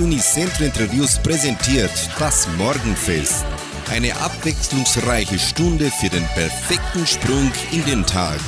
Unicentro Interviews präsentiert das Morgenfest. Eine abwechslungsreiche Stunde für den perfekten Sprung in den Tag.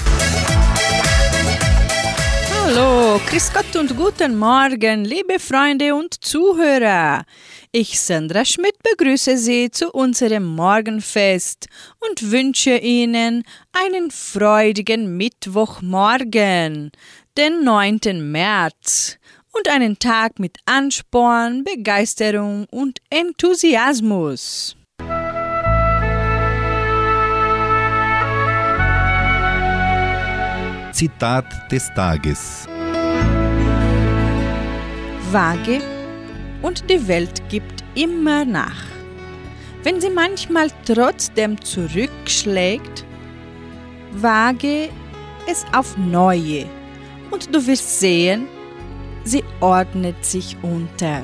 Hallo, Grüß Gott und guten Morgen, liebe Freunde und Zuhörer. Ich, Sandra Schmidt, begrüße Sie zu unserem Morgenfest und wünsche Ihnen einen freudigen Mittwochmorgen, den 9. März und einen Tag mit Ansporn, Begeisterung und Enthusiasmus. Zitat des Tages. Wage und die Welt gibt immer nach. Wenn sie manchmal trotzdem zurückschlägt, wage es auf neue und du wirst sehen, sie ordnet sich unter.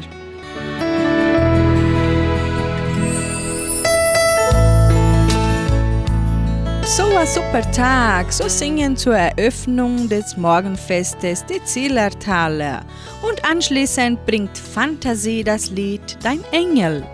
So ein super Tag, so singen zur Eröffnung des Morgenfestes die Zillertaler und anschließend bringt Fantasie das Lied Dein Engel.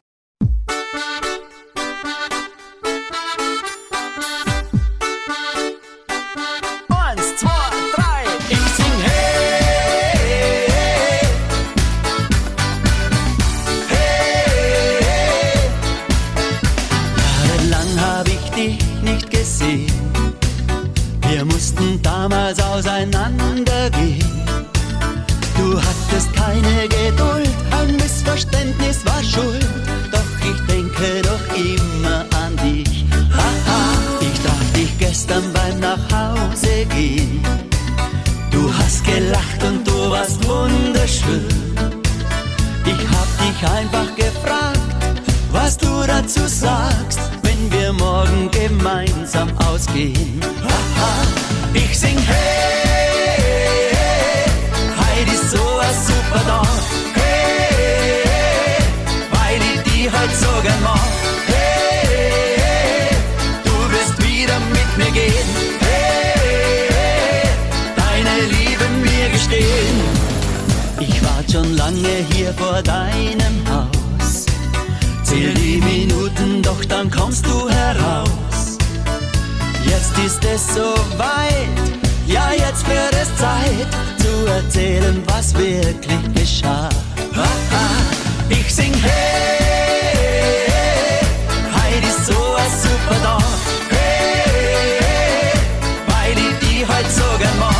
Auseinandergehen. Du hattest keine Geduld, ein Missverständnis war schuld, doch ich denke doch immer an dich. Haha, ich traf dich gestern beim Nachhause gehen. Du hast gelacht und du warst wunderschön. Ich hab dich einfach gefragt, was du dazu sagst, wenn wir morgen gemeinsam ausgehen. Haha, halt so gern mag. Hey, du wirst wieder mit mir gehen. Hey, deine Liebe mir gestehen. Ich wart schon lange hier vor deinem Haus. Zähl die Minuten, doch dann kommst du heraus. Jetzt ist es so weit, ja jetzt wird es Zeit zu erzählen, was wirklich geschah. Ich sing hey, ein super Tag. Hey, weil ich die halt so gern mag.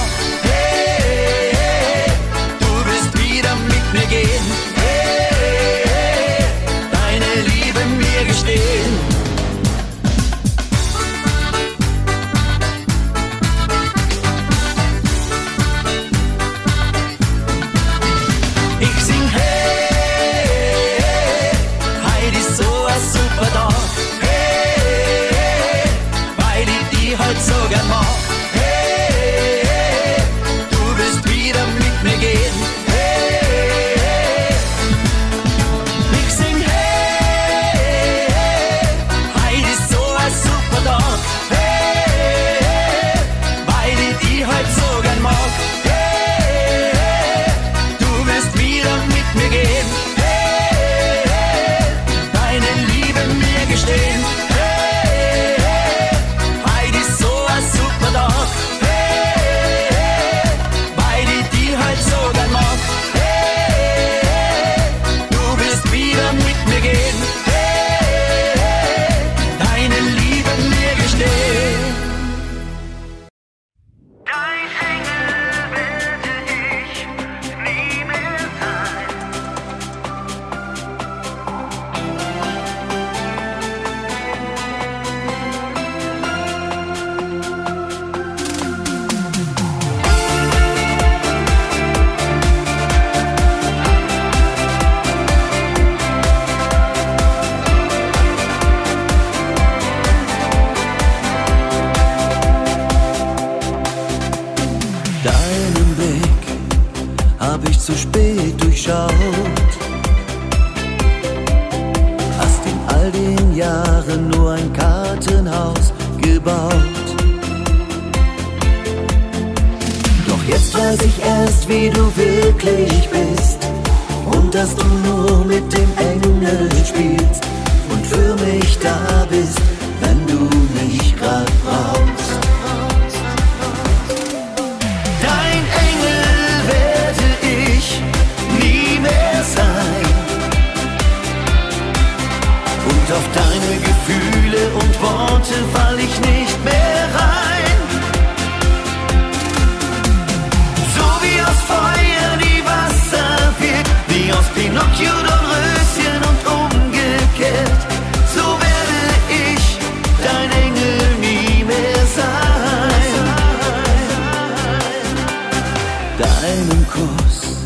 Deinem Kuss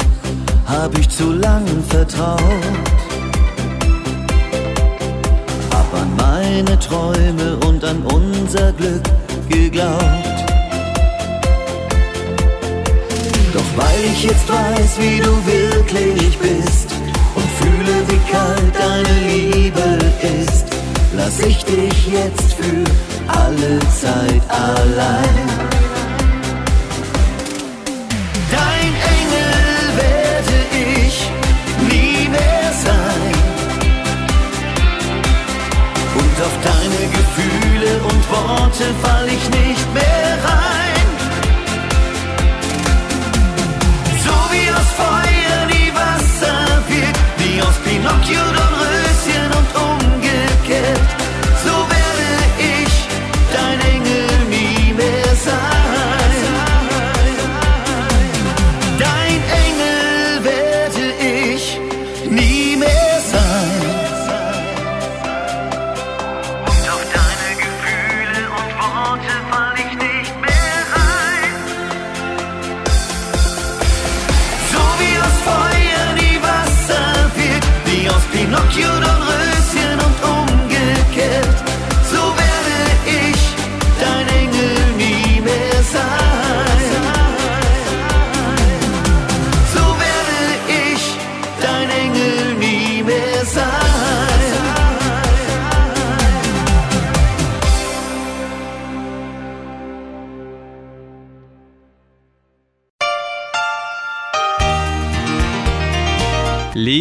hab ich zu lang vertraut. Hab an meine Träume und an unser Glück geglaubt. Doch weil ich jetzt weiß, wie du wirklich bist und fühle, wie kalt deine Liebe ist, lass ich dich jetzt für alle Zeit allein. Und Worte fall ich nicht mehr rein. So wie aus Feuer die Wasser wird, wie aus Pinocchio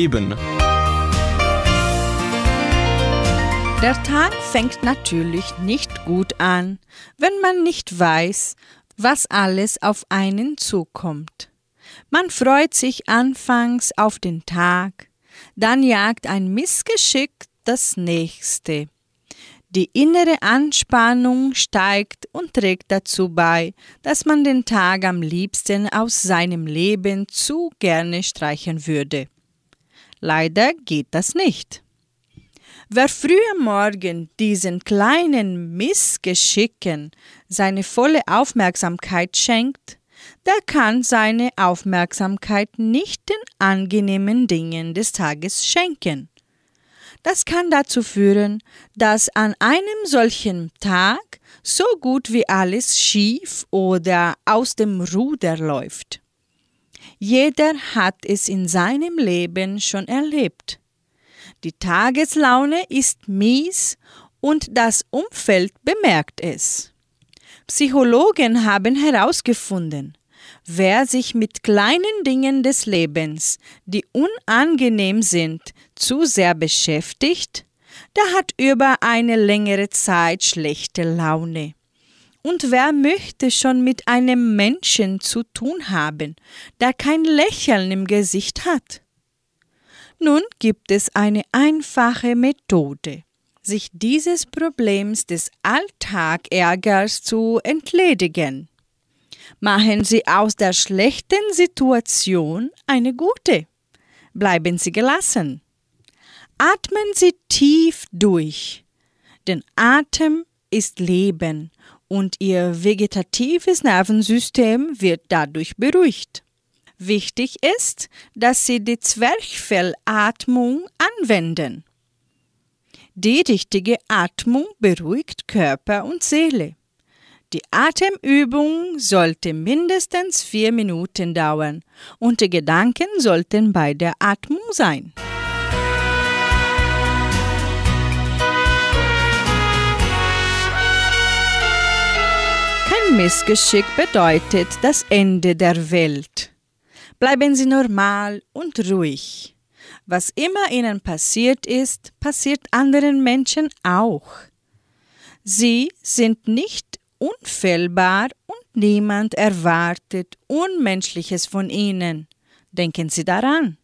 Leben. Der Tag fängt natürlich nicht gut an, wenn man nicht weiß, was alles auf einen zukommt. Man freut sich anfangs auf den Tag, dann jagt ein Missgeschick das nächste. Die innere Anspannung steigt und trägt dazu bei, dass man den Tag am liebsten aus seinem Leben zu gerne streichen würde. Leider geht das nicht. Wer früh am Morgen diesen kleinen Missgeschicken seine volle Aufmerksamkeit schenkt, der kann seine Aufmerksamkeit nicht den angenehmen Dingen des Tages schenken. Das kann dazu führen, dass an einem solchen Tag so gut wie alles schief oder aus dem Ruder läuft. Jeder hat es in seinem Leben schon erlebt. Die Tageslaune ist mies und das Umfeld bemerkt es. Psychologen haben herausgefunden, wer sich mit kleinen Dingen des Lebens, die unangenehm sind, zu sehr beschäftigt, der hat über eine längere Zeit schlechte Laune. Und wer möchte schon mit einem Menschen zu tun haben, der kein Lächeln im Gesicht hat? Nun gibt es eine einfache Methode, sich dieses Problems des Alltagärgers zu entledigen. Machen Sie aus der schlechten Situation eine gute. Bleiben Sie gelassen. Atmen Sie tief durch. Denn Atem ist Leben und Ihr vegetatives Nervensystem wird dadurch beruhigt. Wichtig ist, dass Sie die Zwerchfellatmung anwenden. Die richtige Atmung beruhigt Körper und Seele. Die Atemübung sollte mindestens vier Minuten dauern und die Gedanken sollten bei der Atmung sein. Missgeschick bedeutet das Ende der Welt. Bleiben Sie normal und ruhig. Was immer ihnen passiert ist, passiert anderen Menschen auch. Sie sind nicht unfehlbar und niemand erwartet Unmenschliches von ihnen. Denken Sie daran.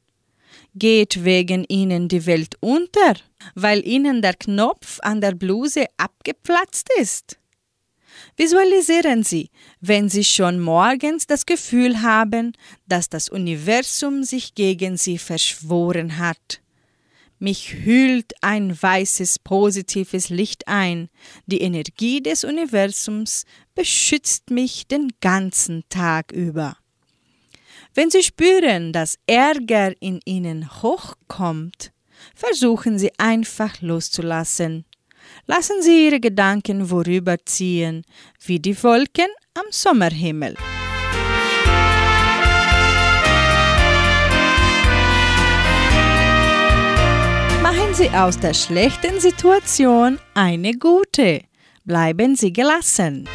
Geht wegen ihnen die Welt unter, weil ihnen der Knopf an der Bluse abgeplatzt ist? Visualisieren Sie, wenn Sie schon morgens das Gefühl haben, dass das Universum sich gegen Sie verschworen hat. Mich hüllt ein weißes positives Licht ein. Die Energie des Universums beschützt mich den ganzen Tag über. Wenn Sie spüren, dass Ärger in Ihnen hochkommt, versuchen Sie einfach loszulassen. Lassen Sie Ihre Gedanken vorüberziehen, wie die Wolken am Sommerhimmel. Machen Sie aus der schlechten Situation eine gute. Bleiben Sie gelassen.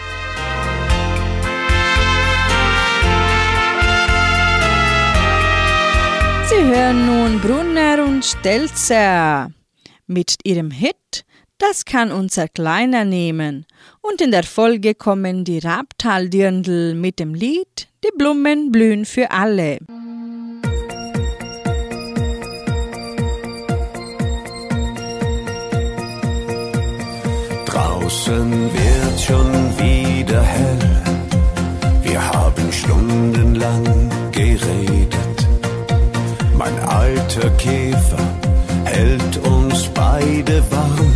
Sie hören nun Brunner und Stelzer mit ihrem Hit Das kann unser Kleiner nehmen. Und in der Folge kommen die Rabtaldirndl mit dem Lied Die Blumen blühen für alle. Draußen wird schon wieder hell. Wir haben stundenlang geredet. Mein alter Käfer hält uns beide warm.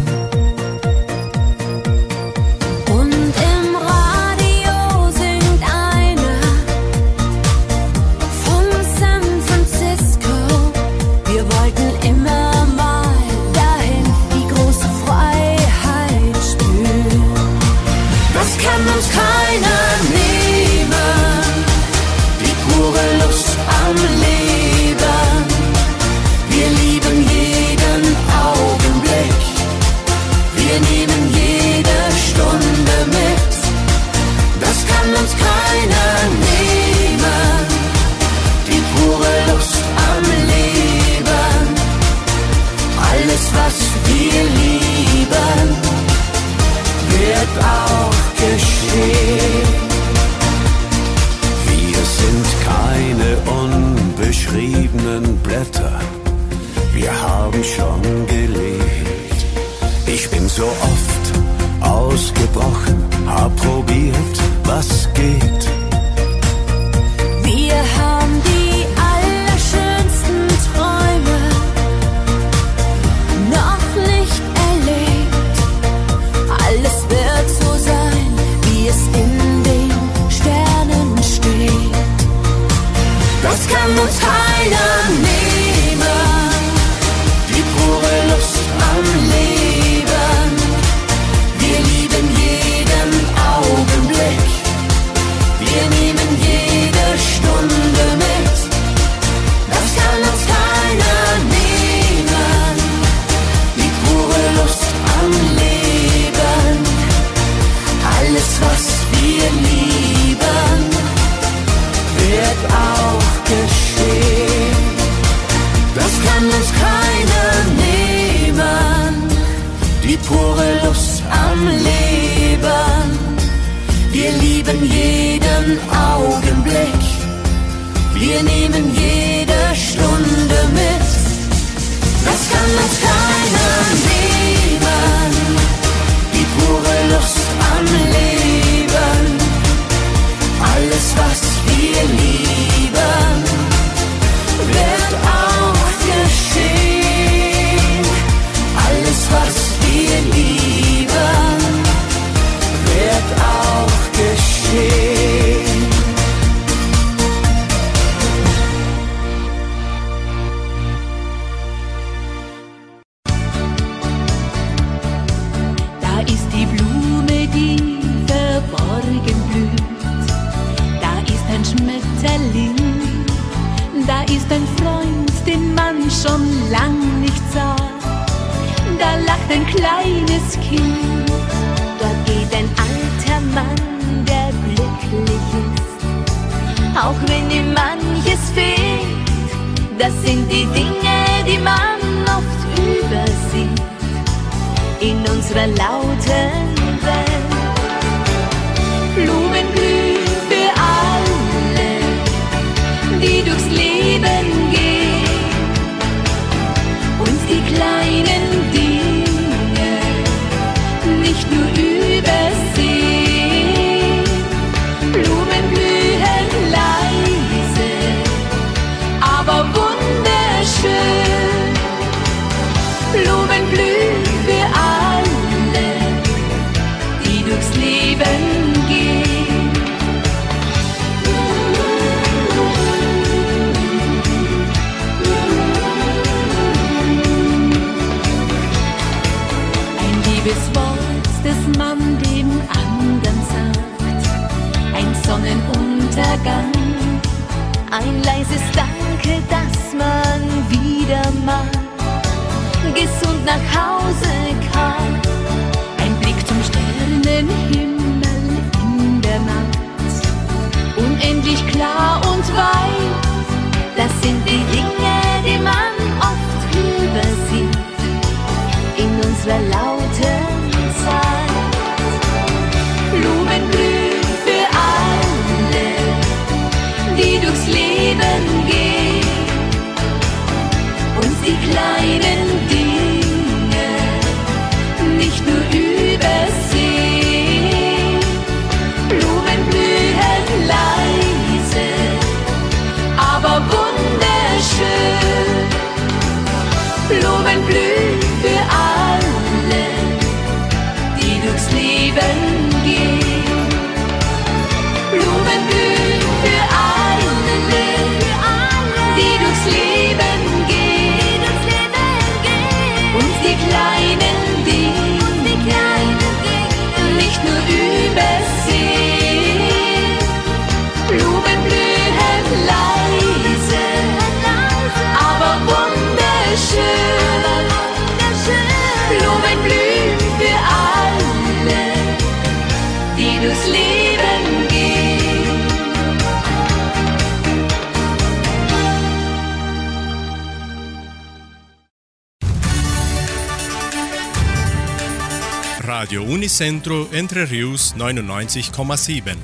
Radio Unicentro Entre Rius 99,7.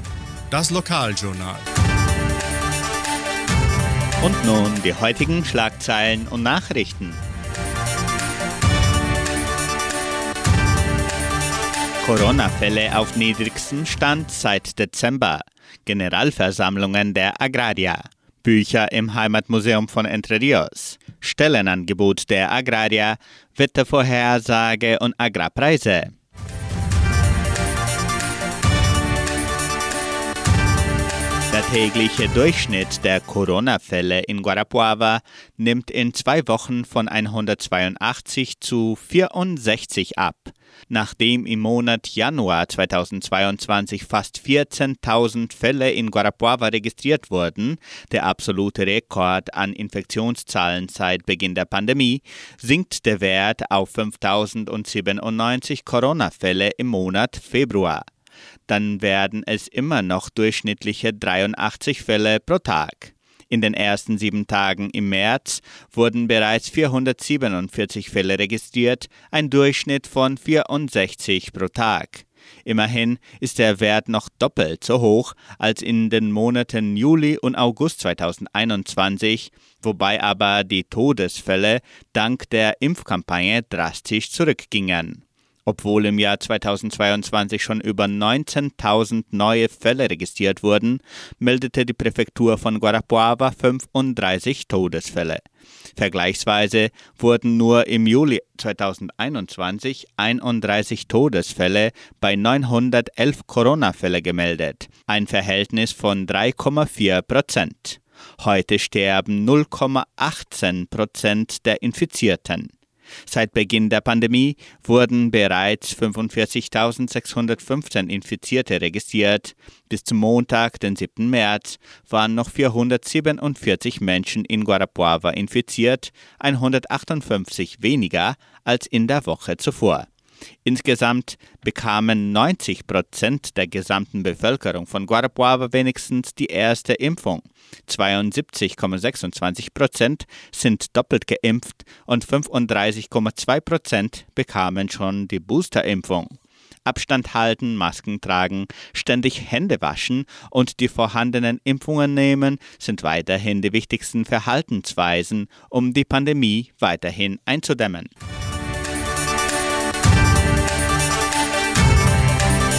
Das Lokaljournal. Und nun die heutigen Schlagzeilen und Nachrichten. Corona-Fälle auf niedrigstem Stand seit Dezember. Generalversammlungen der Agrarier. Bücher im Heimatmuseum von Entre Rios. Stellenangebot der Agrarier. Wettervorhersage und Agrarpreise. Tägliche Durchschnitt der Corona-Fälle in Guarapuava nimmt in zwei Wochen von 182 zu 64 ab. Nachdem im Monat Januar 2022 fast 14.000 Fälle in Guarapuava registriert wurden, der absolute Rekord an Infektionszahlen seit Beginn der Pandemie, sinkt der Wert auf 5.097 Corona-Fälle im Monat Februar dann werden es immer noch durchschnittliche 83 Fälle pro Tag. In den ersten sieben Tagen im März wurden bereits 447 Fälle registriert, ein Durchschnitt von 64 pro Tag. Immerhin ist der Wert noch doppelt so hoch als in den Monaten Juli und August 2021, wobei aber die Todesfälle dank der Impfkampagne drastisch zurückgingen. Obwohl im Jahr 2022 schon über 19.000 neue Fälle registriert wurden, meldete die Präfektur von Guarapuava 35 Todesfälle. Vergleichsweise wurden nur im Juli 2021 31 Todesfälle bei 911 Corona-Fälle gemeldet, ein Verhältnis von 3,4 Prozent. Heute sterben 0,18 Prozent der Infizierten. Seit Beginn der Pandemie wurden bereits 45.615 Infizierte registriert. Bis zum Montag, den 7. März, waren noch 447 Menschen in Guarapuava infiziert, 158 weniger als in der Woche zuvor. Insgesamt bekamen 90 Prozent der gesamten Bevölkerung von Guarapuava wenigstens die erste Impfung. 72,26 Prozent sind doppelt geimpft und 35,2 Prozent bekamen schon die Boosterimpfung. Abstand halten, Masken tragen, ständig Hände waschen und die vorhandenen Impfungen nehmen sind weiterhin die wichtigsten Verhaltensweisen, um die Pandemie weiterhin einzudämmen.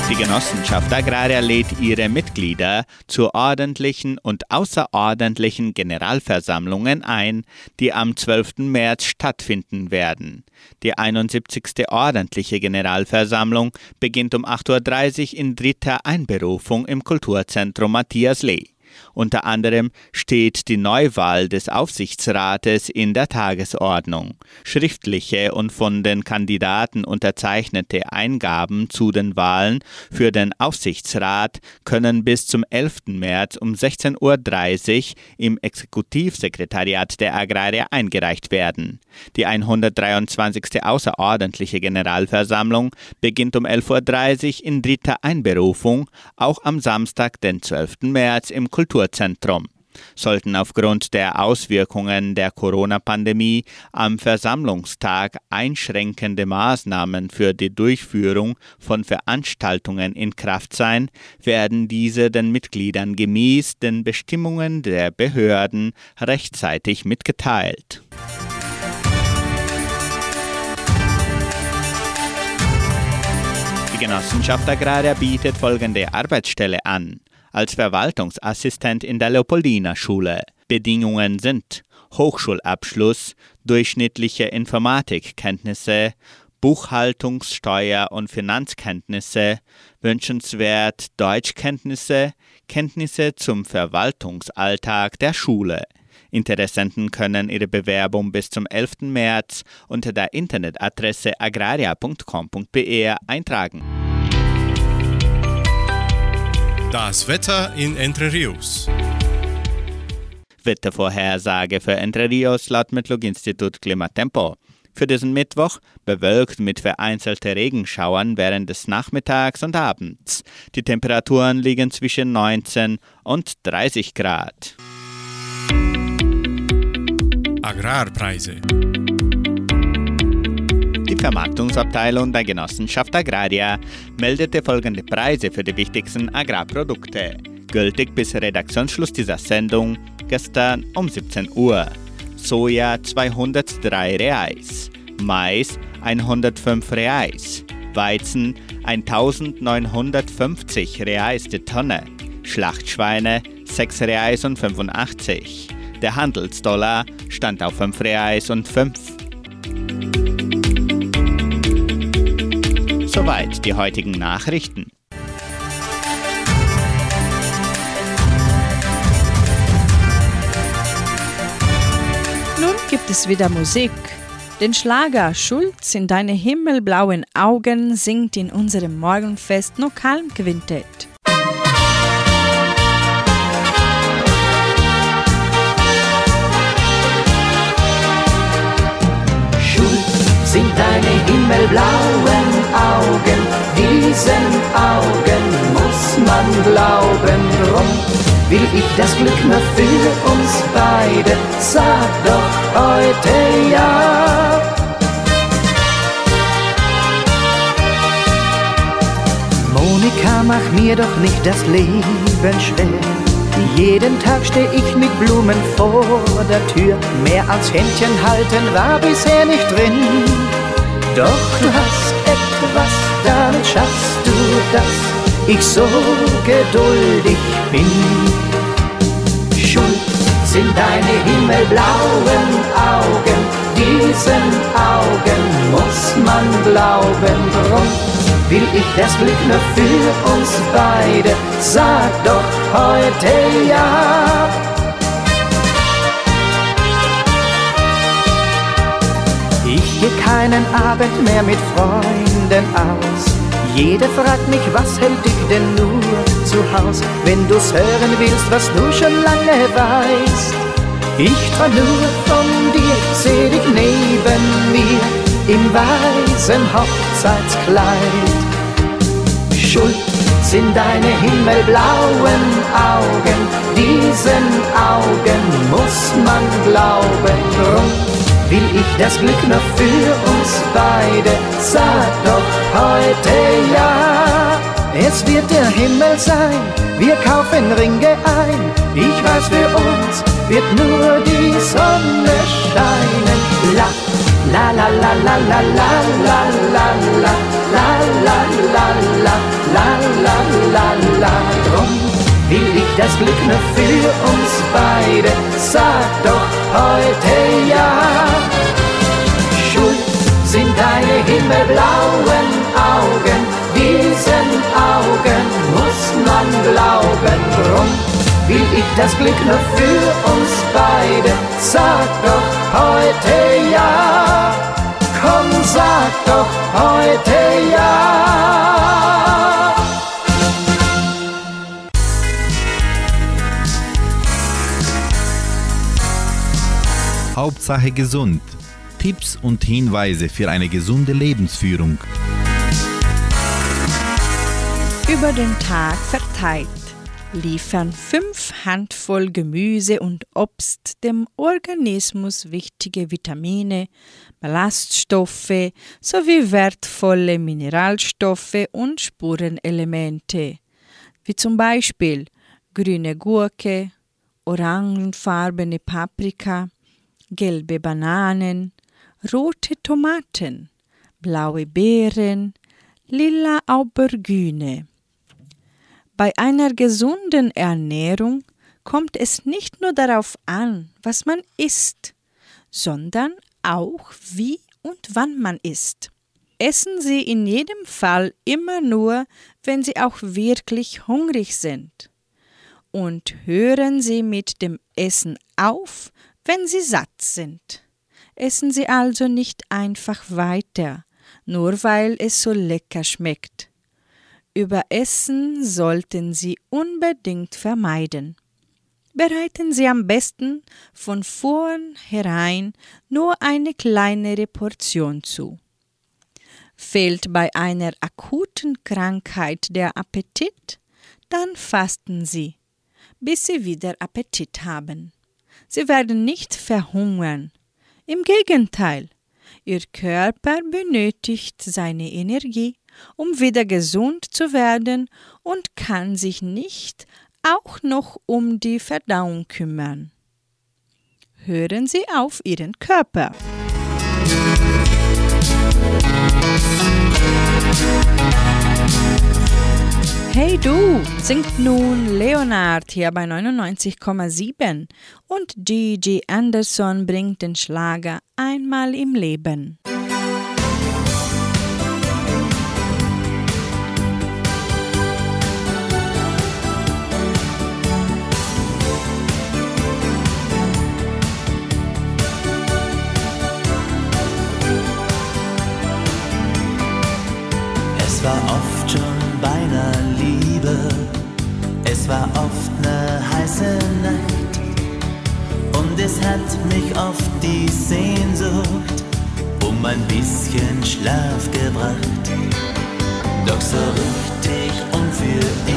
Die Genossenschaft Agraria lädt ihre Mitglieder zu ordentlichen und außerordentlichen Generalversammlungen ein, die am 12. März stattfinden werden. Die 71. ordentliche Generalversammlung beginnt um 8.30 Uhr in dritter Einberufung im Kulturzentrum Matthias Lee. Unter anderem steht die Neuwahl des Aufsichtsrates in der Tagesordnung. Schriftliche und von den Kandidaten unterzeichnete Eingaben zu den Wahlen für den Aufsichtsrat können bis zum 11. März um 16.30 Uhr im Exekutivsekretariat der Agraria eingereicht werden. Die 123. außerordentliche Generalversammlung beginnt um 11.30 Uhr in dritter Einberufung, auch am Samstag, den 12. März im Kulturzentrum. Sollten aufgrund der Auswirkungen der Corona-Pandemie am Versammlungstag einschränkende Maßnahmen für die Durchführung von Veranstaltungen in Kraft sein, werden diese den Mitgliedern gemäß den Bestimmungen der Behörden rechtzeitig mitgeteilt. Die Genossenschaft Agraria bietet folgende Arbeitsstelle an. Als Verwaltungsassistent in der Leopoldina Schule. Bedingungen sind Hochschulabschluss, durchschnittliche Informatikkenntnisse, Buchhaltungs-, Steuer- und Finanzkenntnisse, wünschenswert Deutschkenntnisse, Kenntnisse zum Verwaltungsalltag der Schule. Interessenten können ihre Bewerbung bis zum 11. März unter der Internetadresse agraria.com.br eintragen. Das Wetter in Entre Rios. Wettervorhersage für Entre Rios laut Metlog-Institut Klimatempo. Für diesen Mittwoch bewölkt mit vereinzelten Regenschauern während des Nachmittags und Abends. Die Temperaturen liegen zwischen 19 und 30 Grad. Agrarpreise. Die Vermarktungsabteilung der Genossenschaft Agraria meldete folgende Preise für die wichtigsten Agrarprodukte, gültig bis Redaktionsschluss dieser Sendung gestern um 17 Uhr. Soja 203 Reais, Mais 105 Reais, Weizen 1950 Reais die Tonne, Schlachtschweine 6 Reais und 85. Der Handelsdollar stand auf 5 Reais und 5. Soweit die heutigen Nachrichten. Nun gibt es wieder Musik. Den Schlager Schulz in deine himmelblauen Augen singt in unserem Morgenfest noch Kalm Quintett. Schuld sind deine himmelblauen Augen, diesen Augen muss man glauben. Drum will ich das Glück nur für uns beide, sag doch heute ja. Monika, mach mir doch nicht das Leben schwer. Jeden Tag steh ich mit Blumen vor der Tür. Mehr als Händchen halten war bisher nicht drin. Doch du hast etwas, damit schaffst du das. Ich so geduldig bin. Schuld sind deine himmelblauen Augen. Diesen Augen muss man glauben. Drum will ich das Glück nur für uns beide. Sag doch heute ja. Ich geh keinen Abend mehr mit Freunden aus. Jeder fragt mich, was hält dich denn nur zu Haus? Wenn du's hören willst, was du schon lange weißt. Ich träum nur von dir, seh dich neben mir. im weißen Hochzeitskleid. Schuld sind deine himmelblauen Augen, diesen Augen muss man glauben. Drum will ich das Glück noch für uns beide, sag doch heute ja. Es wird der Himmel sein, wir kaufen Ringe ein. Ich weiß, für uns wird nur die Sonne scheinen. La, la, la, la, la, la, la, la, la, la, la, la, la, la, la, la, la, la. Drum will ich das Glück nur für uns beide. Sag doch heute ja. Deine himmelblauen Augen, diesen Augen muss man glauben. Drum will ich das Glück nur für uns beide. Sag doch heute ja, komm, sag doch heute ja. Hauptsache gesund. Tipps und Hinweise für eine gesunde Lebensführung. Über den Tag verteilt liefern fünf Handvoll Gemüse und Obst dem Organismus wichtige Vitamine, Ballaststoffe sowie wertvolle Mineralstoffe und Spurenelemente, wie zum Beispiel grüne Gurke, orangenfarbene Paprika, gelbe Bananen, rote Tomaten, blaue Beeren, lila Aubergine. Bei einer gesunden Ernährung kommt es nicht nur darauf an, was man isst, sondern auch wie und wann man isst. Essen Sie in jedem Fall immer nur, wenn Sie auch wirklich hungrig sind. Und hören Sie mit dem Essen auf, wenn Sie satt sind. Essen Sie also nicht einfach weiter, nur weil es so lecker schmeckt. Überessen sollten Sie unbedingt vermeiden. Bereiten Sie am besten von vornherein nur eine kleinere Portion zu. Fehlt bei einer akuten Krankheit der Appetit, dann fasten Sie, bis Sie wieder Appetit haben. Sie werden nicht verhungern. Im Gegenteil, Ihr Körper benötigt seine Energie um wieder gesund zu werden und kann sich nicht auch noch um die Verdauung kümmern. Hören Sie auf Ihren Körper. Hey du, singt nun Leonard hier bei 99,7 und Gigi Anderson bringt den Schlager einmal im Leben. Es war oft es war oft ne heiße Nacht und es hat mich oft die Sehnsucht um ein bisschen Schlaf gebracht. Doch so richtig und für immer,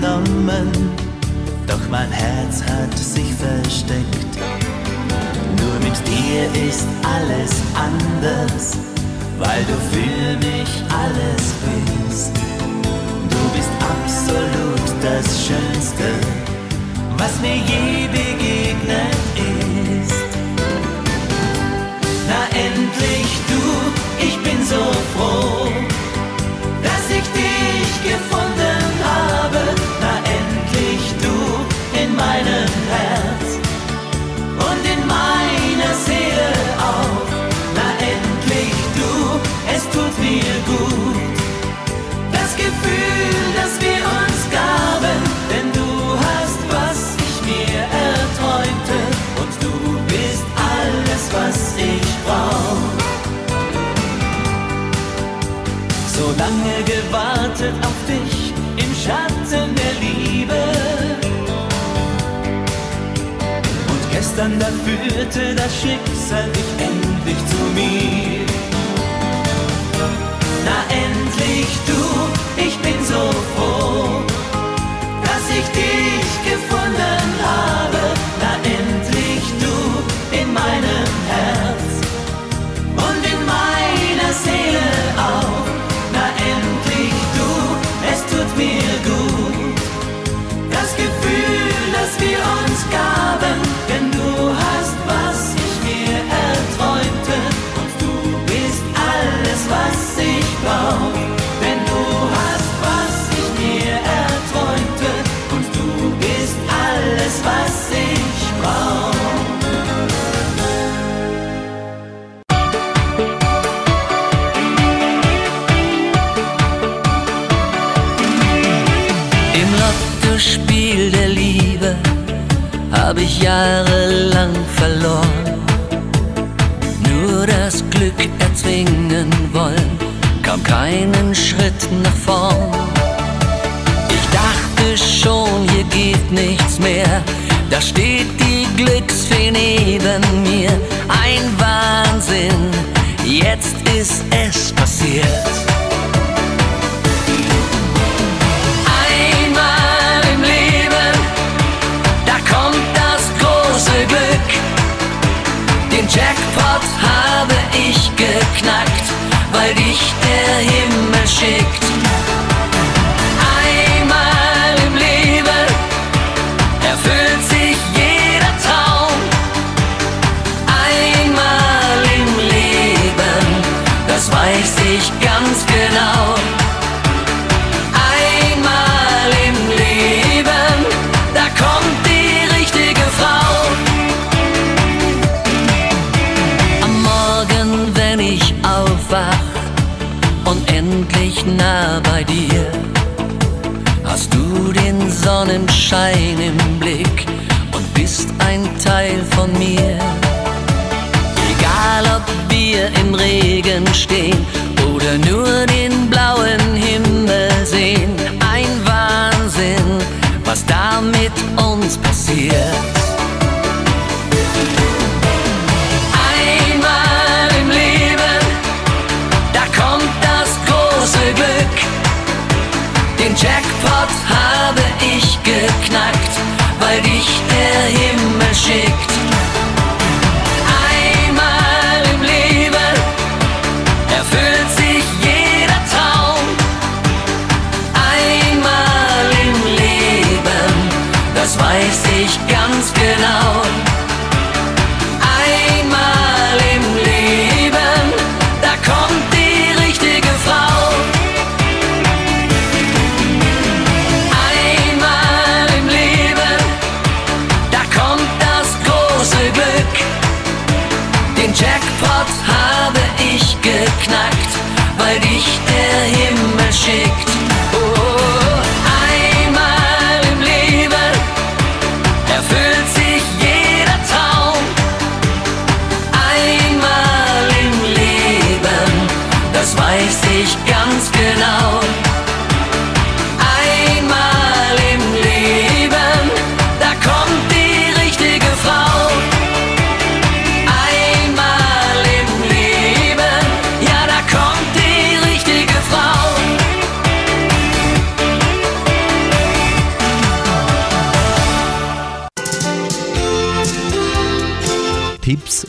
mitgenommen, doch mein Herz hat sich versteckt. Nur mit dir ist alles anders weil du für mich alles bist. Du bist absolut das Schönste, was mir je begegnet ist. Na endlich du, ich bin so froh, gewartet auf dich im Schatten der Liebe. Und gestern da führte das Schicksal dich endlich zu mir. Na endlich du, ich bin so froh, dass ich dich gefunden habe. Habe ich jahrelang verloren. Nur das Glück erzwingen wollen, kam keinen Schritt nach vorn. Ich dachte schon, hier geht nichts mehr. Da steht die Glücksfee neben mir. Ein Wahnsinn, jetzt ist es passiert. Himmel schickt. Einmal im Leben erfüllt sich jeder Traum. Einmal im Leben, das weiß ich ganz genau. Sonnenschein im Blick und bist ein Teil von mir. Egal ob wir im Regen stehen oder nur den blauen Himmel sehen, ein Wahnsinn, was da mit uns passiert. Himmel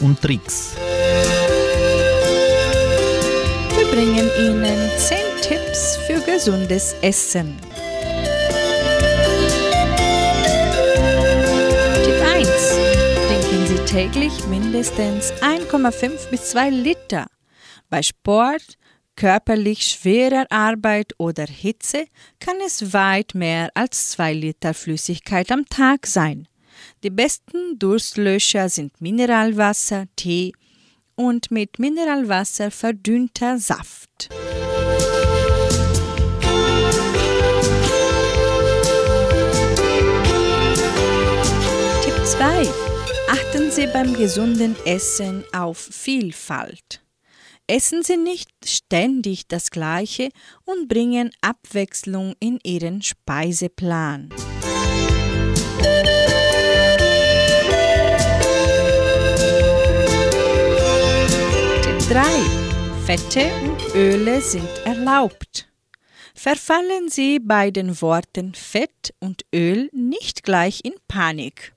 und Tricks. bringen Ihnen 10 Tipps für gesundes Essen. Tipp 1. Trinken Sie täglich mindestens 1,5 bis 2 Liter. Bei Sport, körperlich schwerer Arbeit oder Hitze kann es weit mehr als 2 Liter Flüssigkeit am Tag sein. Die besten Durstlöscher sind Mineralwasser, Tee und mit Mineralwasser verdünnter Saft. Tipp 2. Achten Sie beim gesunden Essen auf Vielfalt. Essen Sie nicht ständig das Gleiche und bringen Abwechslung in Ihren Speiseplan. 3. Fette und Öle sind erlaubt. Verfallen Sie bei den Worten Fett und Öl nicht gleich in Panik.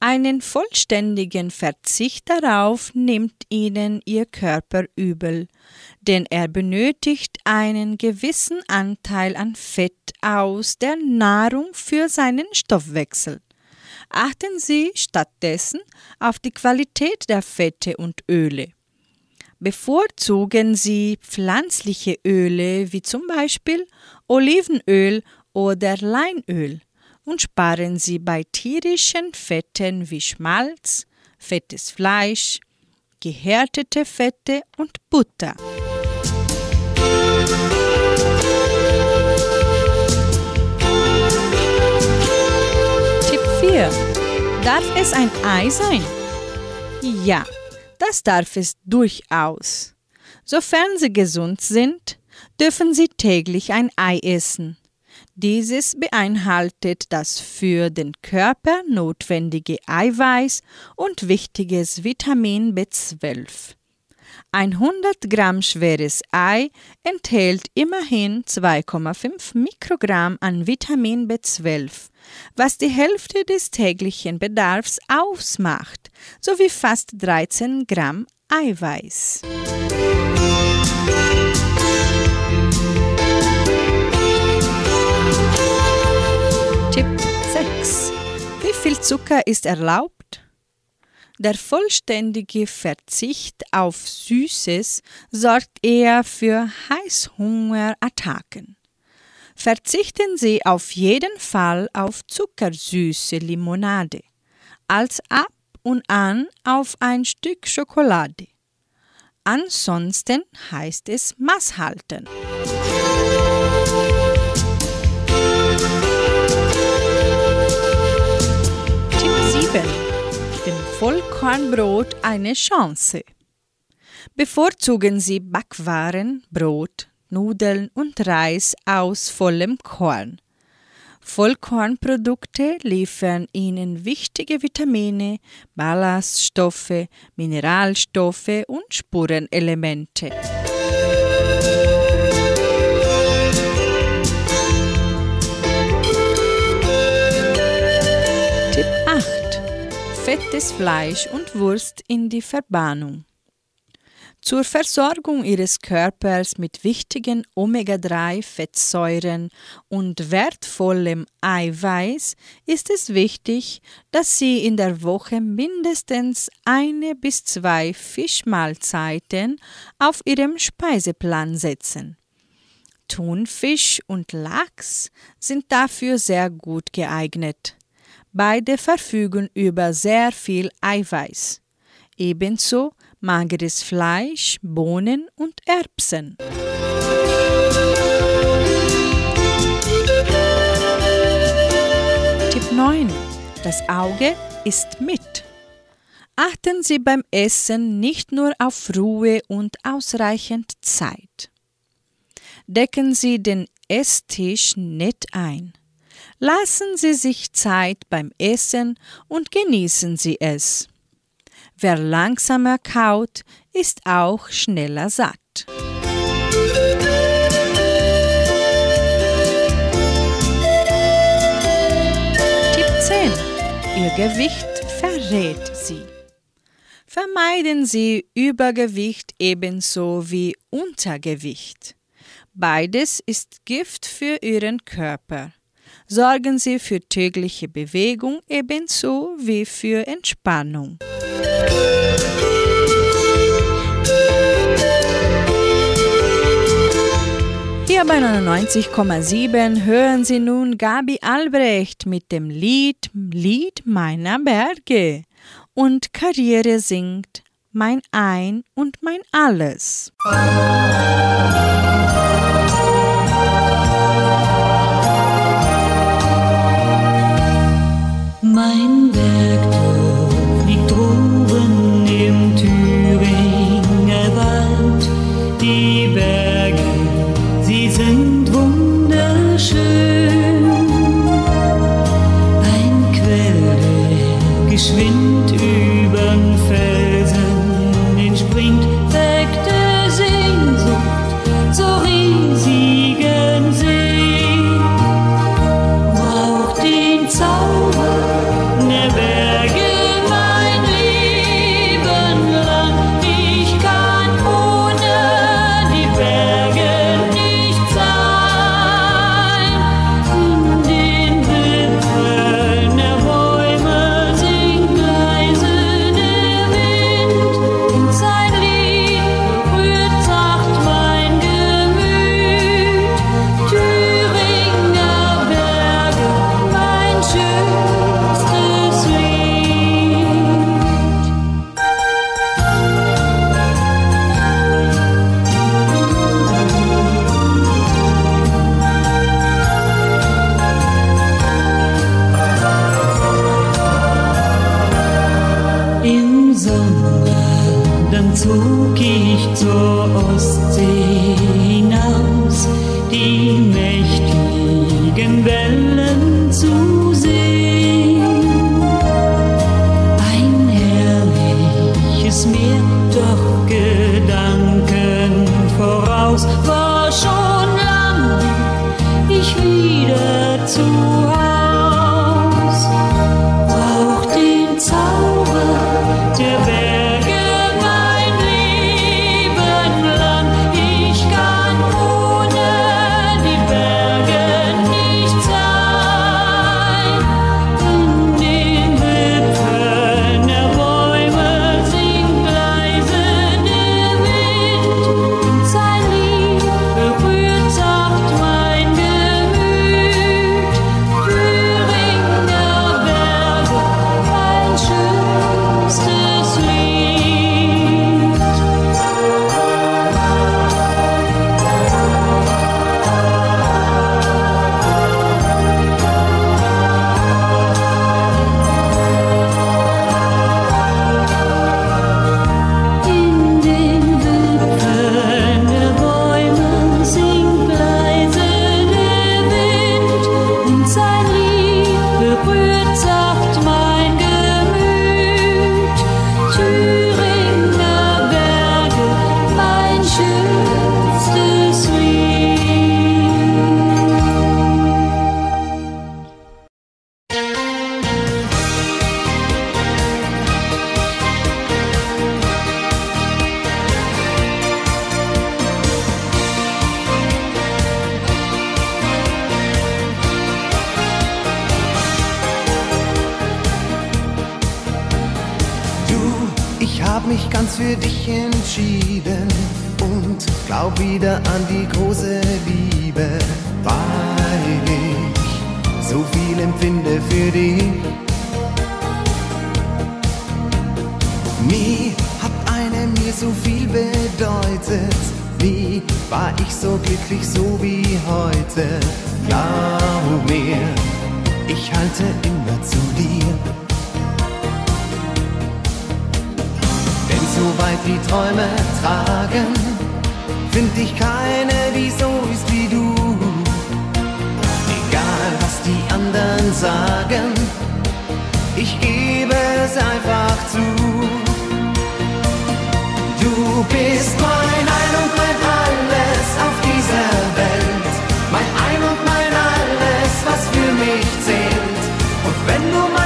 Einen vollständigen Verzicht darauf nimmt Ihnen Ihr Körper übel, denn er benötigt einen gewissen Anteil an Fett aus der Nahrung für seinen Stoffwechsel. Achten Sie stattdessen auf die Qualität der Fette und Öle. Bevorzugen Sie pflanzliche Öle wie zum Beispiel Olivenöl oder Leinöl und sparen Sie bei tierischen Fetten wie Schmalz, fettes Fleisch, gehärtete Fette und Butter. Tipp 4. Darf es ein Ei sein? Ja, das darf es durchaus. Sofern Sie gesund sind, dürfen Sie täglich ein Ei essen. Dieses beinhaltet das für den Körper notwendige Eiweiß und wichtiges Vitamin B12. Ein 100 Gramm schweres Ei enthält immerhin 2,5 Mikrogramm an Vitamin B12, was die Hälfte des täglichen Bedarfs ausmacht, sowie fast 13 Gramm Eiweiß. Tipp 6. Wie viel Zucker ist erlaubt? Der vollständige Verzicht auf Süßes sorgt eher für Heißhungerattacken. Verzichten Sie auf jeden Fall auf zuckersüße Limonade, als ab und an auf ein Stück Schokolade. Ansonsten heißt es Maß halten. Vollkornbrot eine Chance. Bevorzugen Sie Backwaren, Brot, Nudeln und Reis aus vollem Korn. Vollkornprodukte liefern Ihnen wichtige Vitamine, Ballaststoffe, Mineralstoffe und Spurenelemente. Fettes Fleisch und Wurst in die Verbannung. Zur Versorgung Ihres Körpers mit wichtigen Omega-3-Fettsäuren und wertvollem Eiweiß ist es wichtig, dass Sie in der Woche mindestens eine bis zwei Fischmahlzeiten auf Ihrem Speiseplan setzen. Thunfisch und Lachs sind dafür sehr gut geeignet. Beide verfügen über sehr viel Eiweiß. Ebenso mageres Fleisch, Bohnen und Erbsen. Tipp 9. Das Auge ist mit. Achten Sie beim Essen nicht nur auf Ruhe und ausreichend Zeit. Decken Sie den Esstisch nett ein. Lassen Sie sich Zeit beim Essen und genießen Sie es. Wer langsamer kaut, ist auch schneller satt. Tipp 10. Ihr Gewicht verrät Sie. Vermeiden Sie Übergewicht ebenso wie Untergewicht. Beides ist Gift für Ihren Körper. Sorgen Sie für tägliche Bewegung ebenso wie für Entspannung. Hier bei 99,7 hören Sie nun Gabi Albrecht mit dem Lied Lied meiner Berge und Karriere singt Mein Ein und mein Alles. Wieder bedeutet, nie war ich so glücklich so wie heute. Glaub mir, ich halte immer zu dir. Denn so weit die Träume tragen, find ich keine, die so ist wie du. Egal was die anderen sagen, ich gebe es einfach zu. Du bist mein Ein und mein Alles auf dieser Welt, mein Ein und mein Alles, was für mich zählt. Und wenn du mal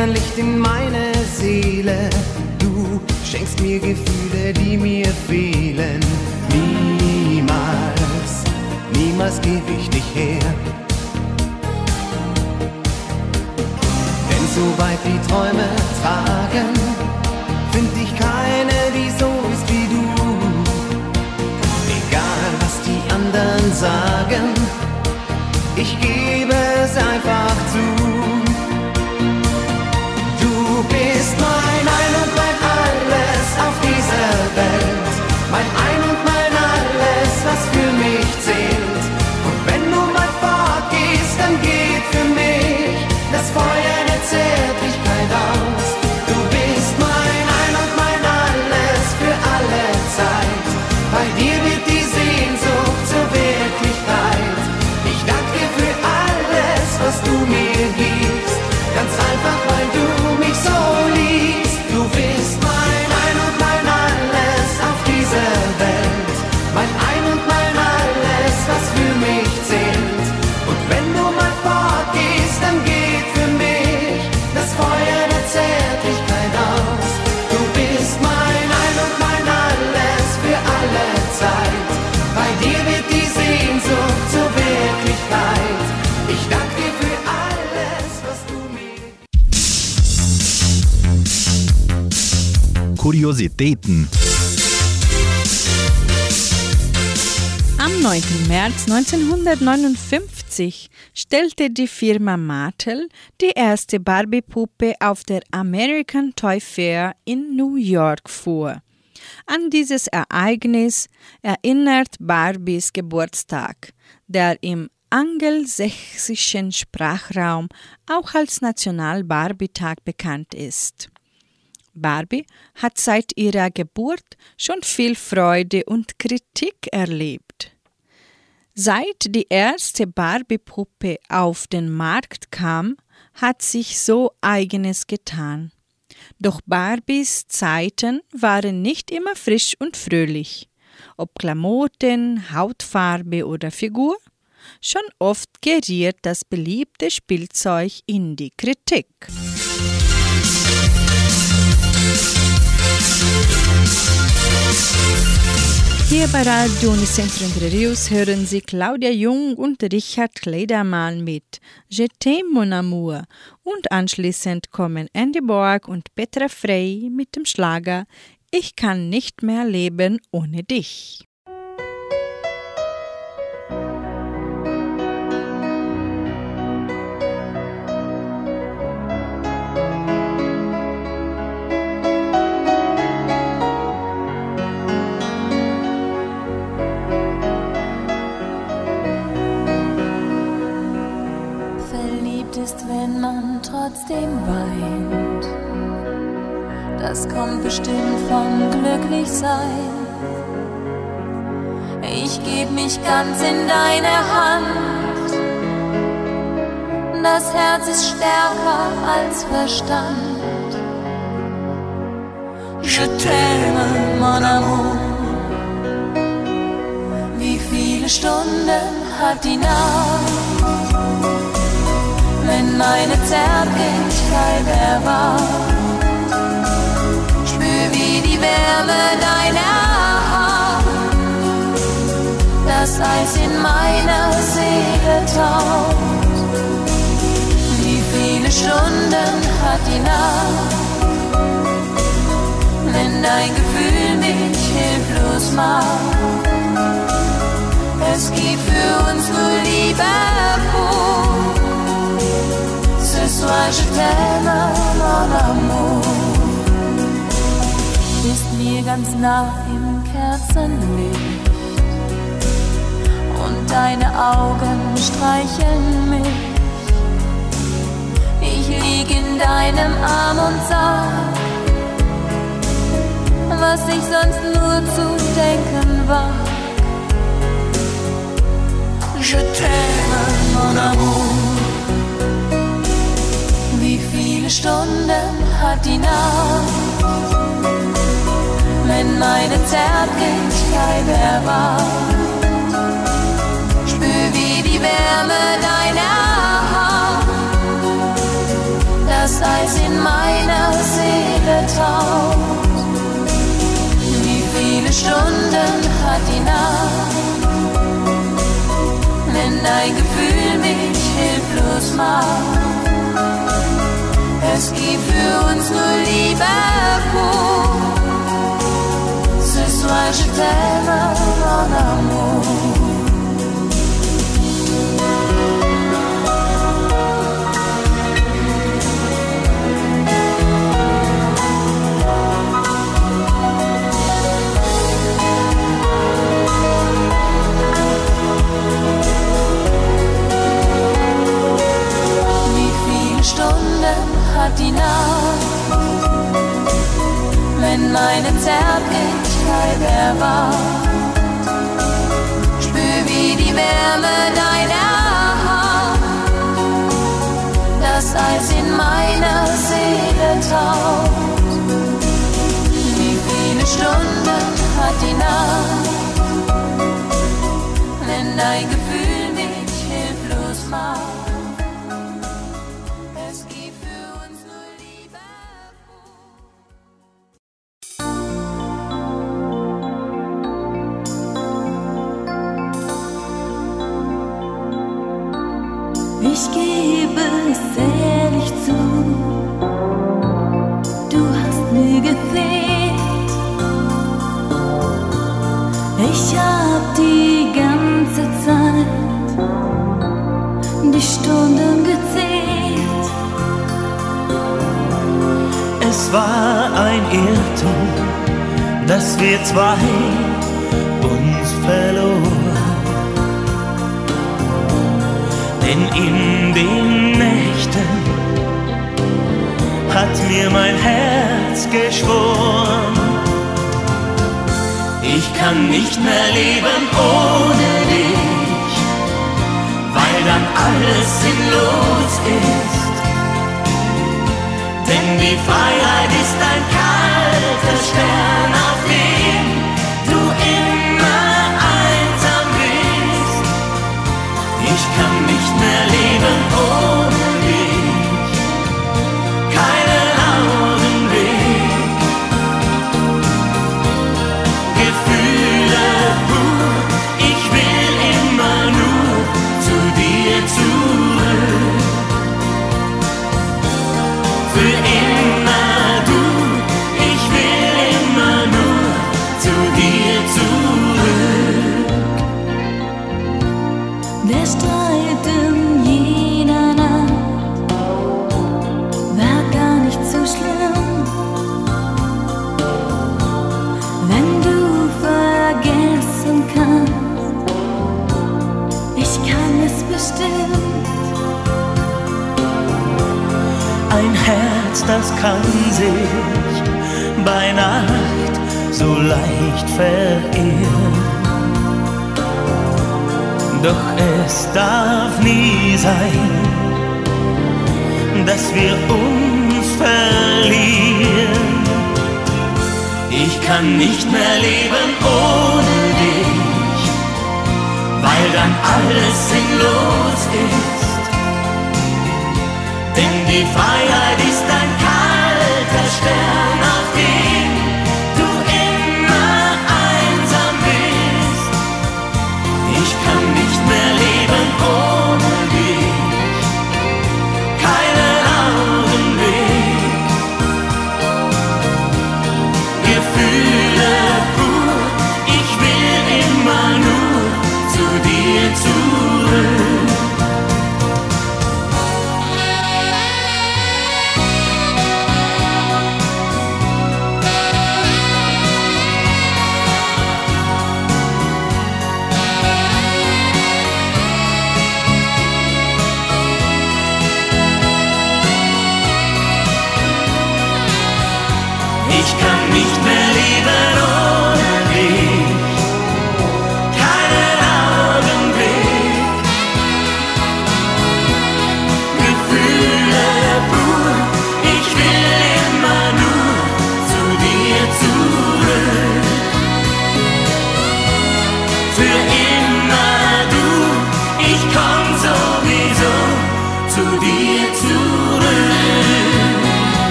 hältst wie ein Licht in meine Seele. Du schenkst mir Gefühle, die mir fehlen. Niemals, niemals geb ich dich her. Denn so weit die Träume tragen, find ich keine, die so ist wie du. Egal was die anderen sagen, ich gebe es einfach Kuriositäten. Am 9. März 1959 stellte die Firma Mattel die erste Barbie-Puppe auf der American Toy Fair in New York vor. An dieses Ereignis erinnert Barbies Geburtstag, der im angelsächsischen Sprachraum auch als National-Barbie-Tag bekannt ist. Barbie hat seit ihrer Geburt schon viel Freude und Kritik erlebt. Seit die erste Barbie-Puppe auf den Markt kam, hat sich so eigenes getan. Doch Barbies Zeiten waren nicht immer frisch und fröhlich. Ob Klamotten, Hautfarbe oder Figur, schon oft geriert das beliebte Spielzeug in die Kritik. Hier bei Radio Unicentro Entre hören Sie Claudia Jung und Richard Kleidermann mit Je t'aime mon amour und anschließend kommen Andy Borg und Petra Frey mit dem Schlager Ich kann nicht mehr leben ohne dich. Trotzdem weint. Das kommt bestimmt vom Glücklichsein. Ich geb mich ganz in deine Hand. Das Herz ist stärker als Verstand. Je t'aime, mon amour. Wie viele Stunden hat die Nacht? Wenn meine Zärtlichkeit erwacht. Spür wie die Wärme deiner Hand, das Eis in meiner Seele taucht. Wie viele Stunden hat die Nacht, wenn dein Gefühl mich hilflos macht? Es gibt für uns nur Liebe pur. Ce soir je t'aime, mon amour. Bist mir ganz nah im Kerzenlicht und deine Augen streicheln mich. Ich lieg in deinem Arm und sag, was ich sonst nur zu denken war. Je t'aime, mon amour viele Stunden hat die Nacht, wenn meine Zärtlichkeit erwacht. Spür wie die Wärme deiner Hand, das Eis in meiner Seele taucht. Wie viele Stunden hat die Nacht, wenn dein Gefühl mich hilflos macht. Es gibt für uns nur Liebe pur. Ce soir je t'aime en amour. Nacht, wenn meine Zärtlichkeit erwacht? Spür wie die Wärme deiner Hand, das Eis in meiner Seele taucht. Wie viele Stunden hat die Nacht, wenn dein Gefühl Ich gebe es ehrlich zu, du hast mir gefehlt. Ich hab die ganze Zeit die Stunden gezählt. Es war ein Irrtum, dass wir zwei Denn in den Nächten hat mir mein Herz geschworen, ich kann nicht mehr leben ohne dich, weil dann alles sinnlos ist. Denn die Freiheit ist ein kalter Stern, auf dem kann nicht mehr leben. Ohne das kann sich bei Nacht so leicht verirren. Doch es darf nie sein, dass wir uns verlieren. Ich kann nicht mehr leben ohne dich, weil dann alles sinnlos ist. Denn die Freiheit ist ein kalter Stern, auf dem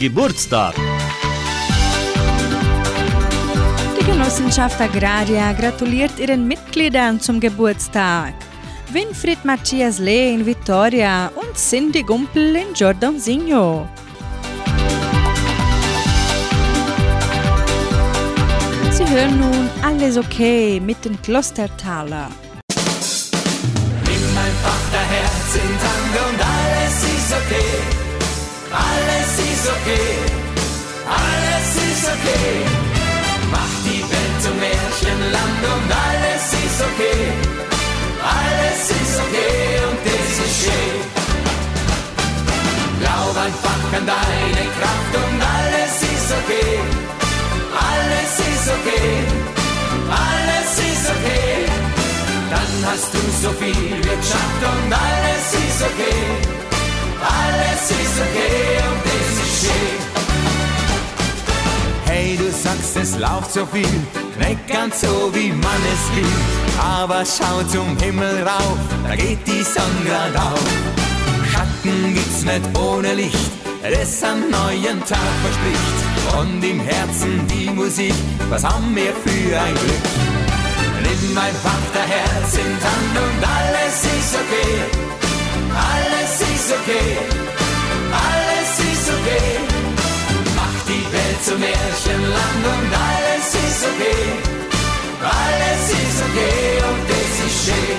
Geburtstag. Die Genossenschaft Agraria gratuliert ihren Mitgliedern zum Geburtstag. Winfried Matthias Lee in Vitoria und Cindy Gumpel in Giordonsinho. Sie hören nun Alles okay mit den Klostertaler. Nimm einfach dein Herz in Hand und alles ist okay. Alles ist okay. Alles ist okay. Mach die Welt zum Märchenland und alles ist okay. Alles ist okay und es ist schön. Glaub einfach an deine Kraft und alles ist okay. Alles ist okay. Alles ist okay. Dann hast du so viel geschafft und alles ist okay. Alles ist okay und es ist schön. Hey, du sagst, es läuft so viel, nicht ganz so, wie man es will. Aber schau zum Himmel rauf, da geht die Sonne grad auf. Schatten gibt's nicht ohne Licht, das am neuen Tag verspricht. Und im Herzen die Musik, was haben wir für ein Glück. Nimm einfach dein Herz in Hand und alles ist okay. Alles ist okay. Alles ist okay. Mach die Welt zum Märchenland und alles ist okay. Alles ist okay und es ist schön.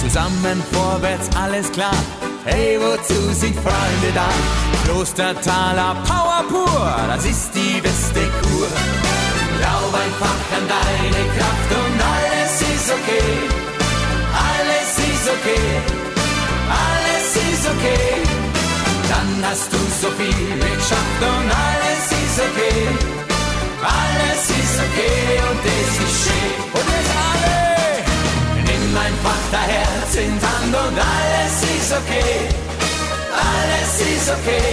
Zusammen vorwärts, alles klar. Hey, wozu sind Freunde da? Klostertaler Power pur, das ist die beste Kur. Glaub einfach an deine Kraft und alles ist okay. Alles ist okay. Alles ist okay. Dann hast du so viel geschafft und alles ist okay. Alles ist okay und es ist schön. Herz in Hand und alles ist okay. Alles ist okay.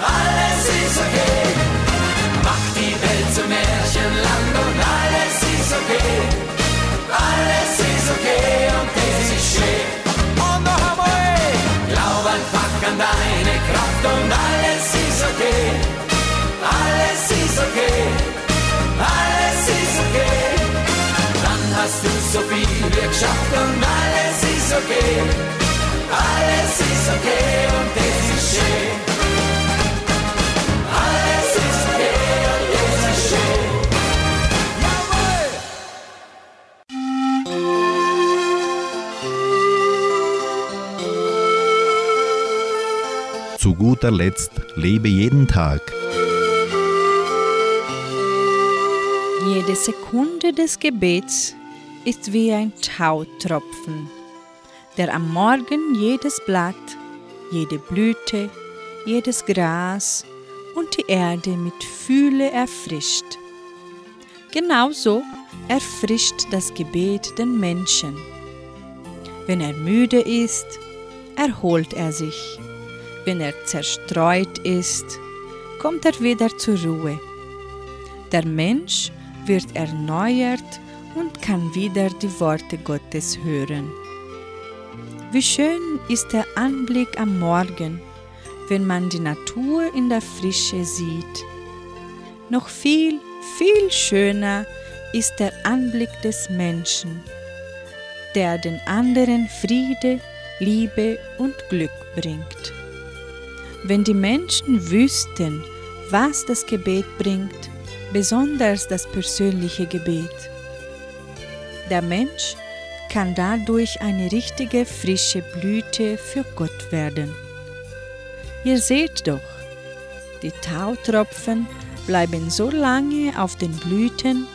Alles ist okay. Mach die Welt zum Märchenland und alles ist okay. Alles ist okay und es ist schön. Glaub einfach an deine Kraft und alles ist okay. So viel geschafft und alles ist okay. Alles ist okay und es ist schön. Alles ist okay und es ist schön. Jawohl! Zu guter Letzt lebe jeden Tag. Jede Sekunde des Gebets ist wie ein Tautropfen, der am Morgen jedes Blatt, jede Blüte, jedes Gras und die Erde mit Fühle erfrischt. Genauso erfrischt das Gebet den Menschen. Wenn er müde ist, erholt er sich. Wenn er zerstreut ist, kommt er wieder zur Ruhe. Der Mensch wird erneuert und kann wieder die Worte Gottes hören. Wie schön ist der Anblick am Morgen, wenn man die Natur in der Frische sieht. Noch viel, viel schöner ist der Anblick des Menschen, der den anderen Friede, Liebe und Glück bringt. Wenn die Menschen wüssten, was das Gebet bringt, besonders das persönliche Gebet. Der Mensch kann dadurch eine richtige frische Blüte für Gott werden. Ihr seht doch, die Tautropfen bleiben so lange auf den Blüten,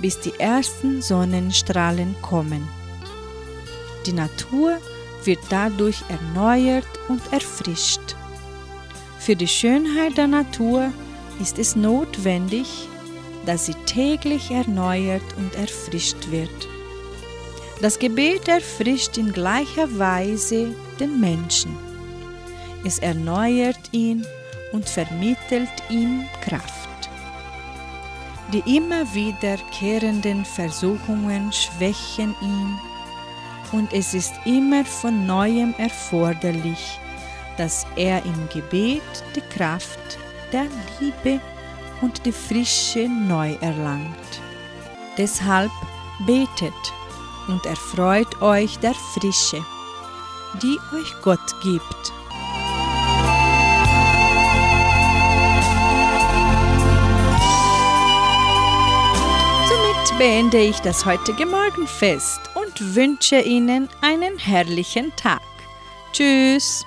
bis die ersten Sonnenstrahlen kommen. Die Natur wird dadurch erneuert und erfrischt. Für die Schönheit der Natur ist es notwendig, dass sie täglich erneuert und erfrischt wird. Das Gebet erfrischt in gleicher Weise den Menschen. Es erneuert ihn und vermittelt ihm Kraft. Die immer wiederkehrenden Versuchungen schwächen ihn und es ist immer von neuem erforderlich, dass er im Gebet die Kraft der Liebe und die Frische neu erlangt. Deshalb betet und erfreut euch der Frische, die euch Gott gibt. Somit beende ich das heutige Morgenfest und wünsche Ihnen einen herrlichen Tag. Tschüss!